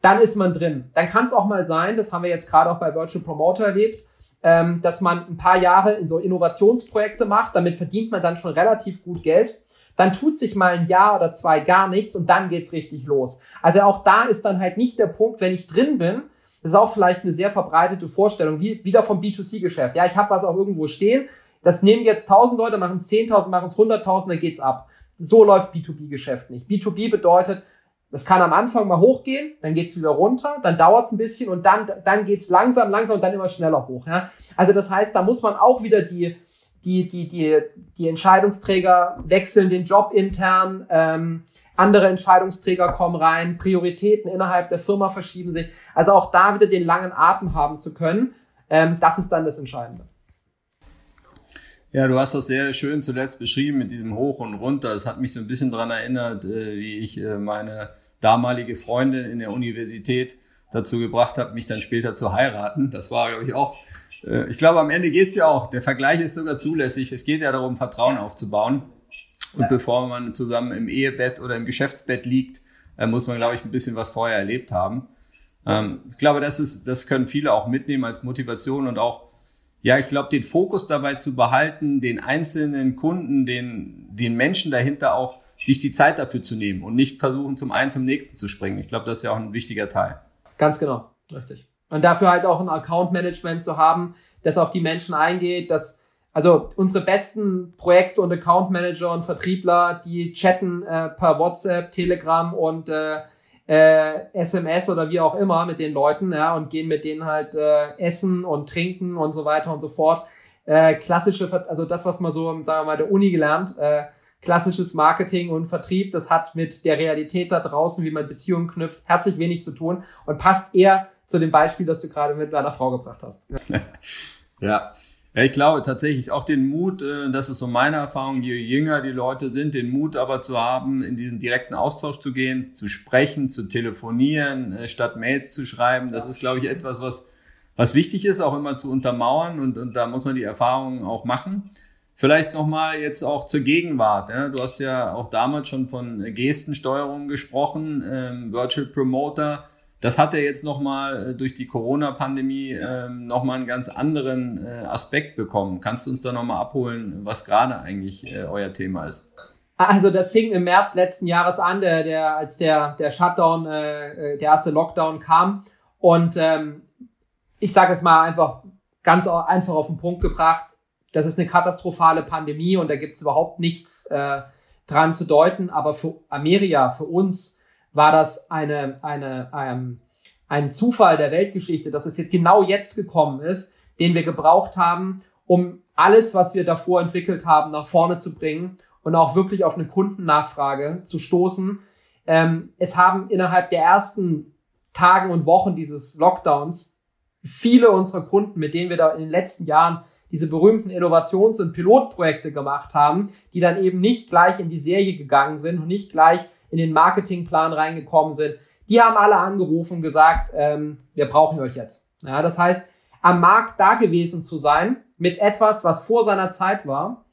dann ist man drin. Dann kann es auch mal sein, das haben wir jetzt gerade auch bei Virtual Promoter erlebt, ähm, dass man ein paar Jahre in so Innovationsprojekte macht, damit verdient man dann schon relativ gut Geld. Dann tut sich mal ein Jahr oder zwei gar nichts und dann geht's richtig los. Also auch da ist dann halt nicht der Punkt, wenn ich drin bin, das ist auch vielleicht eine sehr verbreitete Vorstellung, wie wieder vom B2C-Geschäft. Ja, ich habe was auch irgendwo stehen, das nehmen jetzt 1000 Leute, machen es 10.000, machen es 100.000, dann geht's ab. So läuft B2B-Geschäft nicht. B2B bedeutet, das kann am Anfang mal hochgehen, dann geht's wieder runter, dann dauert's ein bisschen und dann, dann geht's langsam, langsam und dann immer schneller hoch. Ja? Also das heißt, da muss man auch wieder die, die, die, die, die Entscheidungsträger wechseln den Job intern, ähm, andere Entscheidungsträger kommen rein, Prioritäten innerhalb der Firma verschieben sich. Also auch da wieder den langen Atem haben zu können, ähm, das ist dann das Entscheidende. Ja, du hast das sehr schön zuletzt beschrieben mit diesem Hoch und Runter. Es hat mich so ein bisschen dran erinnert, äh, wie ich äh, meine damalige Freundin in der Universität dazu gebracht habe, mich dann später zu heiraten. Das war, glaube ich, auch. Äh, ich glaube, am Ende geht's ja auch. Der Vergleich ist sogar zulässig. Es geht ja darum, Vertrauen aufzubauen. Und ja. bevor man zusammen im Ehebett oder im Geschäftsbett liegt, muss man, glaube ich, ein bisschen was vorher erlebt haben. Ähm, ich glaube, das ist, das können viele auch mitnehmen als Motivation und auch ja, ich glaube, den Fokus dabei zu behalten, den einzelnen Kunden, den, den Menschen dahinter auch, sich die Zeit dafür zu nehmen und nicht versuchen, zum einen zum nächsten zu springen. Ich glaube, das ist ja auch ein wichtiger Teil. Ganz genau, richtig. Und dafür halt auch ein Account-Management zu haben, das auf die Menschen eingeht, dass also unsere besten Projekte und Account Manager und Vertriebler, die chatten äh, per WhatsApp, Telegram und äh, äh, SMS oder wie auch immer mit den Leuten, ja, und gehen mit denen halt äh, essen und trinken und so weiter und so fort. Äh, klassische, also das, was man so, sagen wir mal, der Uni gelernt, äh, klassisches Marketing und Vertrieb, das hat mit der Realität da draußen, wie man Beziehungen knüpft, herzlich wenig zu tun und passt eher zu dem Beispiel, das du gerade mit deiner Frau gebracht hast. [LAUGHS] ja. Ja, ich glaube tatsächlich auch den Mut, äh, das ist so meine Erfahrung, je jünger die Leute sind, den Mut aber zu haben, in diesen direkten Austausch zu gehen, zu sprechen, zu telefonieren, äh, statt Mails zu schreiben. Das ist, glaube ich, etwas, was, was wichtig ist, auch immer zu untermauern und, und da muss man die Erfahrungen auch machen. Vielleicht nochmal jetzt auch zur Gegenwart. Ja? Du hast ja auch damals schon von Gestensteuerung gesprochen, ähm, Virtual Promoter das hat ja jetzt nochmal äh, durch die Corona-Pandemie ähm, nochmal einen ganz anderen äh, Aspekt bekommen. Kannst du uns da nochmal abholen, was gerade eigentlich äh, euer Thema ist? Also das fing im März letzten Jahres an, der, der, als der, der Shutdown, äh, der erste Lockdown kam. Und ähm, ich sage es mal einfach ganz einfach auf den Punkt gebracht, das ist eine katastrophale Pandemie und da gibt es überhaupt nichts äh, dran zu deuten. Aber für Ameria, für uns, war das eine, eine, ähm, ein Zufall der Weltgeschichte, dass es jetzt genau jetzt gekommen ist, den wir gebraucht haben, um alles, was wir davor entwickelt haben, nach vorne zu bringen und auch wirklich auf eine Kundennachfrage zu stoßen. Ähm, es haben innerhalb der ersten Tagen und Wochen dieses Lockdowns viele unserer Kunden, mit denen wir da in den letzten Jahren diese berühmten Innovations- und Pilotprojekte gemacht haben, die dann eben nicht gleich in die Serie gegangen sind und nicht gleich in den Marketingplan reingekommen sind, die haben alle angerufen und gesagt, ähm, wir brauchen euch jetzt. Ja, das heißt, am Markt da gewesen zu sein mit etwas, was vor seiner Zeit war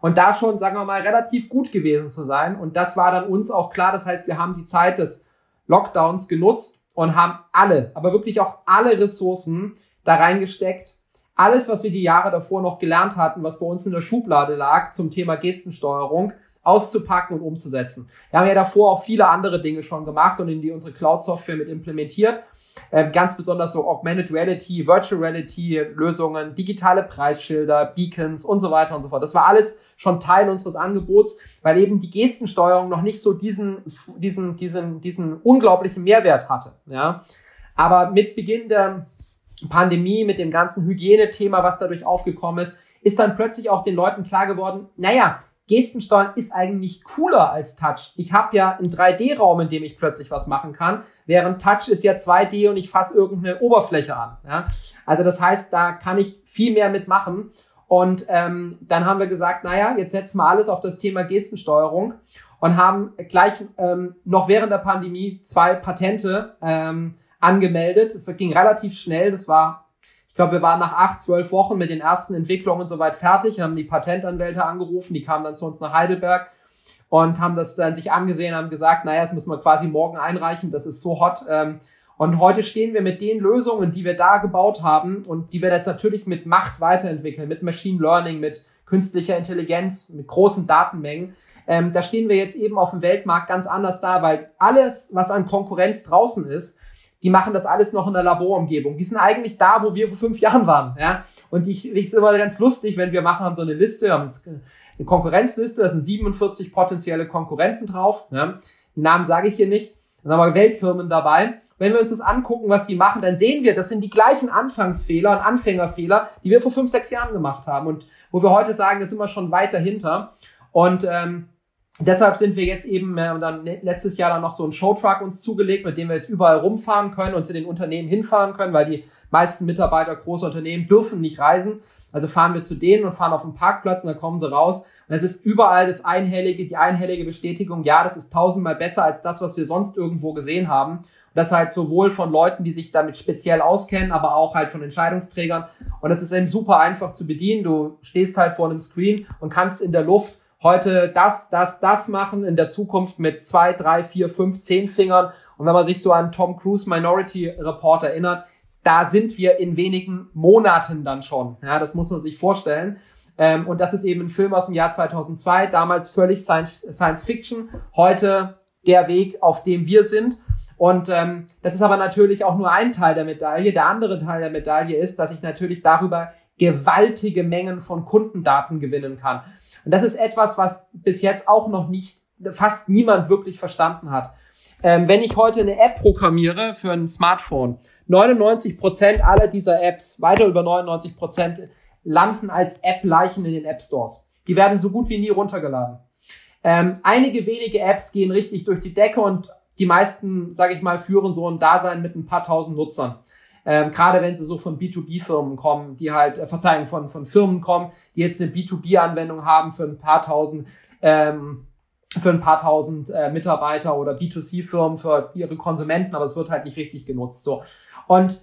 und da schon, sagen wir mal, relativ gut gewesen zu sein. Und das war dann uns auch klar. Das heißt, wir haben die Zeit des Lockdowns genutzt und haben alle, aber wirklich auch alle Ressourcen da reingesteckt. Alles, was wir die Jahre davor noch gelernt hatten, was bei uns in der Schublade lag zum Thema Gestensteuerung, auszupacken und umzusetzen. Wir haben ja davor auch viele andere Dinge schon gemacht und in die unsere Cloud-Software mit implementiert. Ähm, ganz besonders so Augmented Reality, Virtual Reality Lösungen, digitale Preisschilder, Beacons und so weiter und so fort. Das war alles schon Teil unseres Angebots, weil eben die Gestensteuerung noch nicht so diesen, diesen, diesen, diesen unglaublichen Mehrwert hatte. Ja. Aber mit Beginn der Pandemie, mit dem ganzen Hygienethema, was dadurch aufgekommen ist, ist dann plötzlich auch den Leuten klar geworden, naja, Gestensteuern ist eigentlich cooler als Touch. Ich habe ja einen 3D-Raum, in dem ich plötzlich was machen kann, während Touch ist ja 2D und ich fasse irgendeine Oberfläche an. Ja? Also das heißt, da kann ich viel mehr mitmachen. Und ähm, dann haben wir gesagt, naja, jetzt setzen wir alles auf das Thema Gestensteuerung und haben gleich ähm, noch während der Pandemie zwei Patente ähm, angemeldet. Es ging relativ schnell. Das war, ich glaube, wir waren nach acht, zwölf Wochen mit den ersten Entwicklungen soweit fertig, haben die Patentanwälte angerufen, die kamen dann zu uns nach Heidelberg und haben das dann sich angesehen, haben gesagt, naja, das müssen wir quasi morgen einreichen, das ist so hot. Ähm, und heute stehen wir mit den Lösungen, die wir da gebaut haben und die wir jetzt natürlich mit Macht weiterentwickeln, mit Machine Learning, mit künstlicher Intelligenz, mit großen Datenmengen. Ähm, da stehen wir jetzt eben auf dem Weltmarkt ganz anders da, weil alles, was an Konkurrenz draußen ist, die machen das alles noch in der Laborumgebung. Die sind eigentlich da, wo wir vor fünf Jahren waren. Ja? Und ich, ich ist immer ganz lustig, wenn wir machen haben so eine Liste, haben eine Konkurrenzliste, da sind 47 potenzielle Konkurrenten drauf. Ja? Die Namen sage ich hier nicht. Dann haben wir Weltfirmen dabei. Wenn wir uns das angucken, was die machen, dann sehen wir, das sind die gleichen Anfangsfehler und Anfängerfehler, die wir vor fünf, sechs Jahren gemacht haben und wo wir heute sagen, das sind wir schon weit dahinter. Und ähm, deshalb sind wir jetzt eben äh, dann letztes Jahr dann noch so einen Showtruck uns zugelegt, mit dem wir jetzt überall rumfahren können und zu den Unternehmen hinfahren können, weil die meisten Mitarbeiter großer Unternehmen dürfen nicht reisen. Also fahren wir zu denen und fahren auf den Parkplatz und dann kommen sie raus. Und es ist überall das einhellige, die einhellige Bestätigung, ja, das ist tausendmal besser als das, was wir sonst irgendwo gesehen haben. Das halt sowohl von Leuten, die sich damit speziell auskennen, aber auch halt von Entscheidungsträgern. Und das ist eben super einfach zu bedienen. Du stehst halt vor einem Screen und kannst in der Luft heute das, das, das machen, in der Zukunft mit zwei, drei, vier, fünf, zehn Fingern. Und wenn man sich so an Tom Cruise Minority Report erinnert, da sind wir in wenigen Monaten dann schon. Ja, das muss man sich vorstellen. Ähm, und das ist eben ein Film aus dem Jahr 2002, damals völlig Science, Science Fiction, heute der Weg, auf dem wir sind. Und ähm, das ist aber natürlich auch nur ein Teil der Medaille. Der andere Teil der Medaille ist, dass ich natürlich darüber gewaltige Mengen von Kundendaten gewinnen kann. Und das ist etwas, was bis jetzt auch noch nicht fast niemand wirklich verstanden hat. Ähm, wenn ich heute eine App programmiere für ein Smartphone, 99 Prozent aller dieser Apps, weiter über 99%, Prozent, landen als App-Leichen in den App Stores. Die werden so gut wie nie runtergeladen. Ähm, einige wenige Apps gehen richtig durch die Decke und die meisten, sage ich mal, führen so ein Dasein mit ein paar tausend Nutzern. Ähm, Gerade wenn sie so von B2B-Firmen kommen, die halt, äh, Verzeihung, von, von Firmen kommen, die jetzt eine B2B-Anwendung haben für ein paar tausend, ähm, für ein paar tausend äh, Mitarbeiter oder B2C-Firmen für ihre Konsumenten, aber es wird halt nicht richtig genutzt. So. Und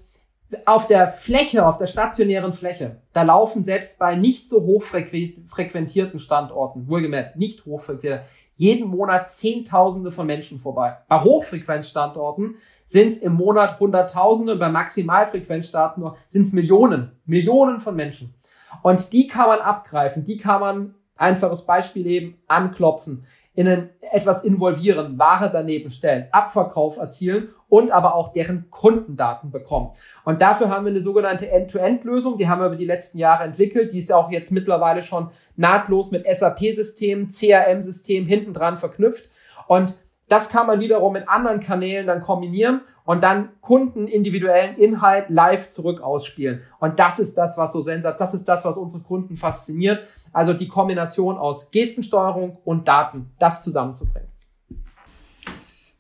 auf der Fläche, auf der stationären Fläche, da laufen selbst bei nicht so hochfrequentierten Standorten, wohlgemerkt nicht hochfrequentiert, jeden Monat Zehntausende von Menschen vorbei. Bei Hochfrequenzstandorten sind es im Monat Hunderttausende und bei Maximalfrequenzstaaten sind es Millionen, Millionen von Menschen. Und die kann man abgreifen, die kann man, einfaches Beispiel eben, anklopfen, in ein, etwas involvieren, Ware daneben stellen, Abverkauf erzielen und aber auch deren Kundendaten bekommen. Und dafür haben wir eine sogenannte End-to-End-Lösung, die haben wir über die letzten Jahre entwickelt, die ist ja auch jetzt mittlerweile schon nahtlos mit SAP-Systemen, CRM-Systemen hinten dran verknüpft. Und das kann man wiederum mit anderen Kanälen dann kombinieren und dann Kunden individuellen Inhalt live zurück ausspielen. Und das ist das, was so sensat, das ist das, was unsere Kunden fasziniert. Also die Kombination aus Gestensteuerung und Daten, das zusammenzubringen.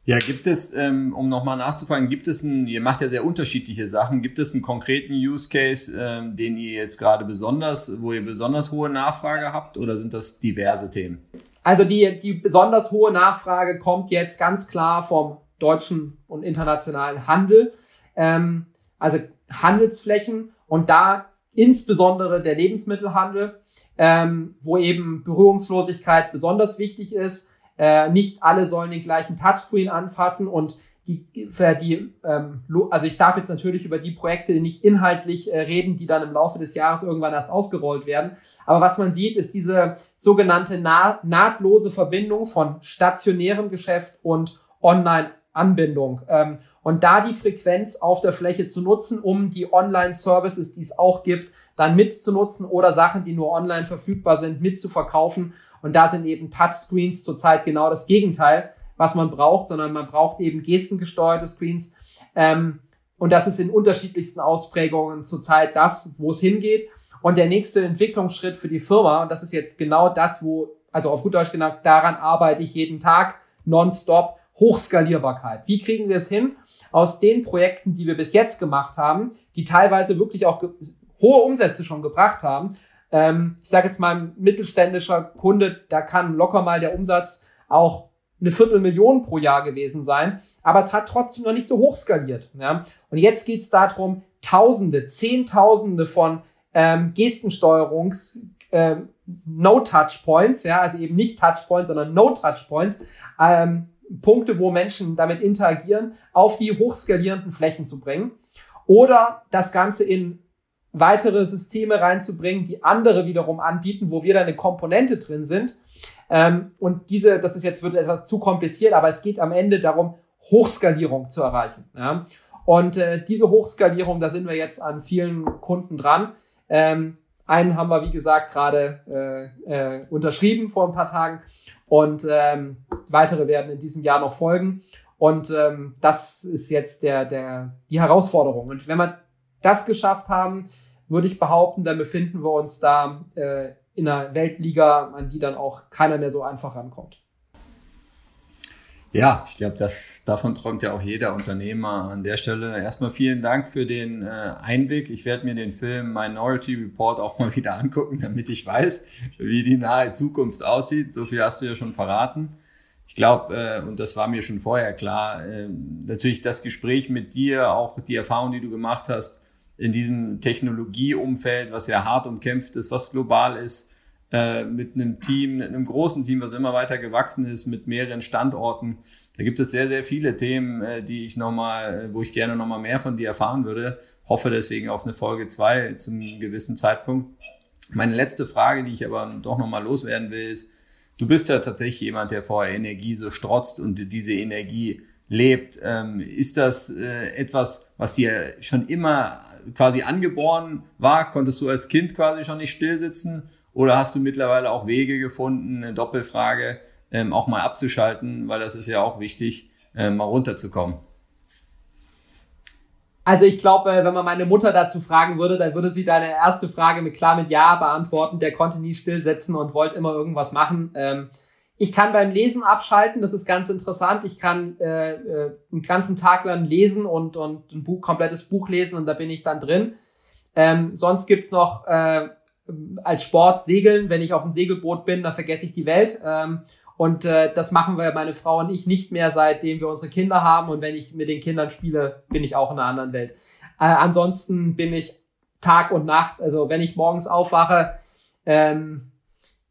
Ja, gibt es, ähm, um nochmal nachzufragen, gibt es ein, ihr macht ja sehr unterschiedliche Sachen, gibt es einen konkreten Use Case, ähm, den ihr jetzt gerade besonders, wo ihr besonders hohe Nachfrage habt oder sind das diverse Themen? Also die, die besonders hohe Nachfrage kommt jetzt ganz klar vom deutschen und internationalen Handel, ähm, also Handelsflächen und da insbesondere der Lebensmittelhandel, ähm, wo eben Berührungslosigkeit besonders wichtig ist äh, nicht alle sollen den gleichen Touchscreen anfassen und die, für die, ähm, also ich darf jetzt natürlich über die Projekte nicht inhaltlich äh, reden, die dann im Laufe des Jahres irgendwann erst ausgerollt werden. Aber was man sieht, ist diese sogenannte nah nahtlose Verbindung von stationärem Geschäft und Online-Anbindung. Ähm, und da die Frequenz auf der Fläche zu nutzen, um die Online-Services, die es auch gibt, dann mitzunutzen oder Sachen, die nur online verfügbar sind, mitzuverkaufen und da sind eben Touchscreens zurzeit genau das Gegenteil, was man braucht, sondern man braucht eben gestengesteuerte Screens. Ähm, und das ist in unterschiedlichsten Ausprägungen zurzeit das, wo es hingeht. Und der nächste Entwicklungsschritt für die Firma, und das ist jetzt genau das, wo, also auf gut Deutsch genannt, daran arbeite ich jeden Tag nonstop, Hochskalierbarkeit. Wie kriegen wir es hin, aus den Projekten, die wir bis jetzt gemacht haben, die teilweise wirklich auch hohe Umsätze schon gebracht haben, ähm, ich sage jetzt mal, ein mittelständischer Kunde, da kann locker mal der Umsatz auch eine Viertelmillion pro Jahr gewesen sein, aber es hat trotzdem noch nicht so hoch skaliert. Ja? Und jetzt geht es darum, Tausende, Zehntausende von ähm, Gestensteuerungs äh, No-Touch-Points, ja, also eben nicht Touchpoints, sondern No-Touch-Points, ähm, Punkte, wo Menschen damit interagieren, auf die hochskalierenden Flächen zu bringen. Oder das Ganze in weitere Systeme reinzubringen, die andere wiederum anbieten, wo wir dann eine Komponente drin sind. Ähm, und diese, das ist jetzt wird etwas zu kompliziert, aber es geht am Ende darum, Hochskalierung zu erreichen. Ja? Und äh, diese Hochskalierung, da sind wir jetzt an vielen Kunden dran. Ähm, einen haben wir, wie gesagt, gerade äh, äh, unterschrieben vor ein paar Tagen und ähm, weitere werden in diesem Jahr noch folgen. Und ähm, das ist jetzt der, der, die Herausforderung. Und wenn man das geschafft haben, würde ich behaupten, dann befinden wir uns da äh, in einer Weltliga, an die dann auch keiner mehr so einfach rankommt. Ja, ich glaube, das davon träumt ja auch jeder Unternehmer an der Stelle. Erstmal vielen Dank für den äh, Einblick. Ich werde mir den Film Minority Report auch mal wieder angucken, damit ich weiß, wie die nahe Zukunft aussieht. So viel hast du ja schon verraten. Ich glaube, äh, und das war mir schon vorher klar, äh, natürlich das Gespräch mit dir, auch die Erfahrung, die du gemacht hast, in diesem Technologieumfeld, was ja hart umkämpft ist, was global ist, äh, mit einem Team, mit einem großen Team, was immer weiter gewachsen ist, mit mehreren Standorten. Da gibt es sehr, sehr viele Themen, äh, die ich nochmal, äh, wo ich gerne nochmal mehr von dir erfahren würde. Hoffe deswegen auf eine Folge zwei zum gewissen Zeitpunkt. Meine letzte Frage, die ich aber doch nochmal loswerden will, ist, du bist ja tatsächlich jemand, der vor Energie so strotzt und diese Energie lebt. Ähm, ist das äh, etwas, was dir schon immer quasi angeboren war? Konntest du als Kind quasi schon nicht stillsitzen? Oder hast du mittlerweile auch Wege gefunden, eine Doppelfrage ähm, auch mal abzuschalten, weil das ist ja auch wichtig, ähm, mal runterzukommen? Also ich glaube, äh, wenn man meine Mutter dazu fragen würde, dann würde sie deine erste Frage mit klar mit Ja beantworten. Der konnte nie stillsitzen und wollte immer irgendwas machen. Ähm, ich kann beim Lesen abschalten, das ist ganz interessant. Ich kann äh, äh, einen ganzen Tag lang lesen und, und ein Buch, komplettes Buch lesen und da bin ich dann drin. Ähm, sonst gibt's noch äh, als Sport Segeln. Wenn ich auf dem Segelboot bin, dann vergesse ich die Welt. Ähm, und äh, das machen wir, meine Frau und ich, nicht mehr, seitdem wir unsere Kinder haben. Und wenn ich mit den Kindern spiele, bin ich auch in einer anderen Welt. Äh, ansonsten bin ich Tag und Nacht. Also wenn ich morgens aufwache, ähm,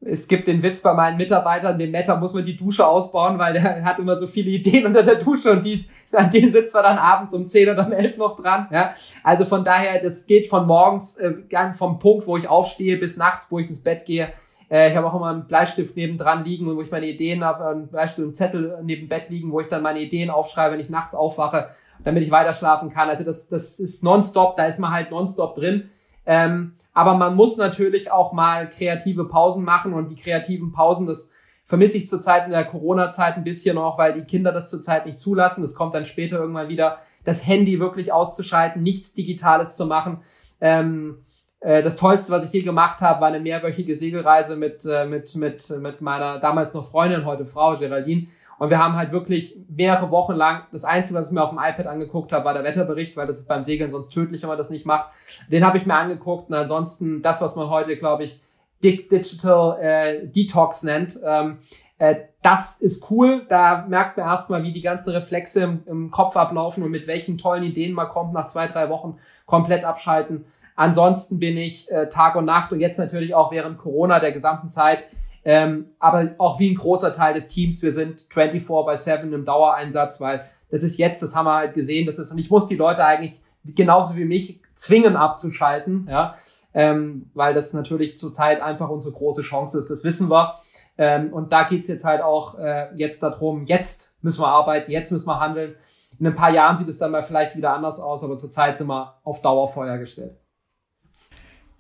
es gibt den Witz bei meinen Mitarbeitern, dem Meta muss man die Dusche ausbauen, weil der hat immer so viele Ideen unter der Dusche und die, an denen sitzt man dann abends um 10 oder um 11 noch dran. Ja? Also von daher, das geht von morgens, äh, vom Punkt, wo ich aufstehe, bis nachts, wo ich ins Bett gehe. Äh, ich habe auch immer einen Bleistift nebendran liegen, wo ich meine Ideen auf einen Bleistift und Zettel neben Bett liegen, wo ich dann meine Ideen aufschreibe, wenn ich nachts aufwache, damit ich weiter schlafen kann. Also das, das ist nonstop, da ist man halt nonstop drin. Ähm, aber man muss natürlich auch mal kreative Pausen machen und die kreativen Pausen, das vermisse ich zurzeit in der Corona-Zeit ein bisschen noch, weil die Kinder das zurzeit nicht zulassen. Das kommt dann später irgendwann wieder, das Handy wirklich auszuschalten, nichts Digitales zu machen. Ähm, äh, das Tollste, was ich je gemacht habe, war eine mehrwöchige Segelreise mit, äh, mit, mit, mit meiner damals noch Freundin, heute Frau, Geraldine. Und wir haben halt wirklich mehrere Wochen lang, das Einzige, was ich mir auf dem iPad angeguckt habe, war der Wetterbericht, weil das ist beim Segeln sonst tödlich, wenn man das nicht macht. Den habe ich mir angeguckt und ansonsten das, was man heute, glaube ich, Digital äh, Detox nennt. Ähm, äh, das ist cool. Da merkt man erstmal, wie die ganzen Reflexe im, im Kopf ablaufen und mit welchen tollen Ideen man kommt, nach zwei, drei Wochen komplett abschalten. Ansonsten bin ich äh, Tag und Nacht und jetzt natürlich auch während Corona der gesamten Zeit, ähm, aber auch wie ein großer Teil des Teams. Wir sind 24 by 7 im Dauereinsatz, weil das ist jetzt, das haben wir halt gesehen, das ist, und ich muss die Leute eigentlich genauso wie mich zwingen abzuschalten, ja, ähm, weil das natürlich zurzeit einfach unsere große Chance ist, das wissen wir. Ähm, und da geht's jetzt halt auch äh, jetzt darum, jetzt müssen wir arbeiten, jetzt müssen wir handeln. In ein paar Jahren sieht es dann mal vielleicht wieder anders aus, aber zurzeit sind wir auf Dauerfeuer gestellt.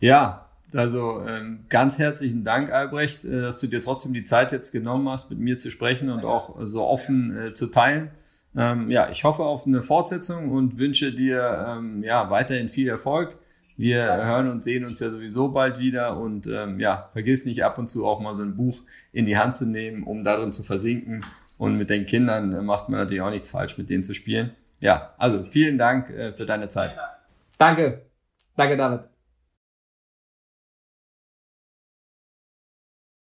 Ja, also ähm, ganz herzlichen Dank, Albrecht, äh, dass du dir trotzdem die Zeit jetzt genommen hast, mit mir zu sprechen und auch so offen äh, zu teilen. Ähm, ja, ich hoffe auf eine Fortsetzung und wünsche dir ähm, ja weiterhin viel Erfolg. Wir hören und sehen uns ja sowieso bald wieder und ähm, ja, vergiss nicht ab und zu auch mal so ein Buch in die Hand zu nehmen, um darin zu versinken. Und mit den Kindern äh, macht man natürlich auch nichts falsch, mit denen zu spielen. Ja, also vielen Dank äh, für deine Zeit. Danke. Danke, David.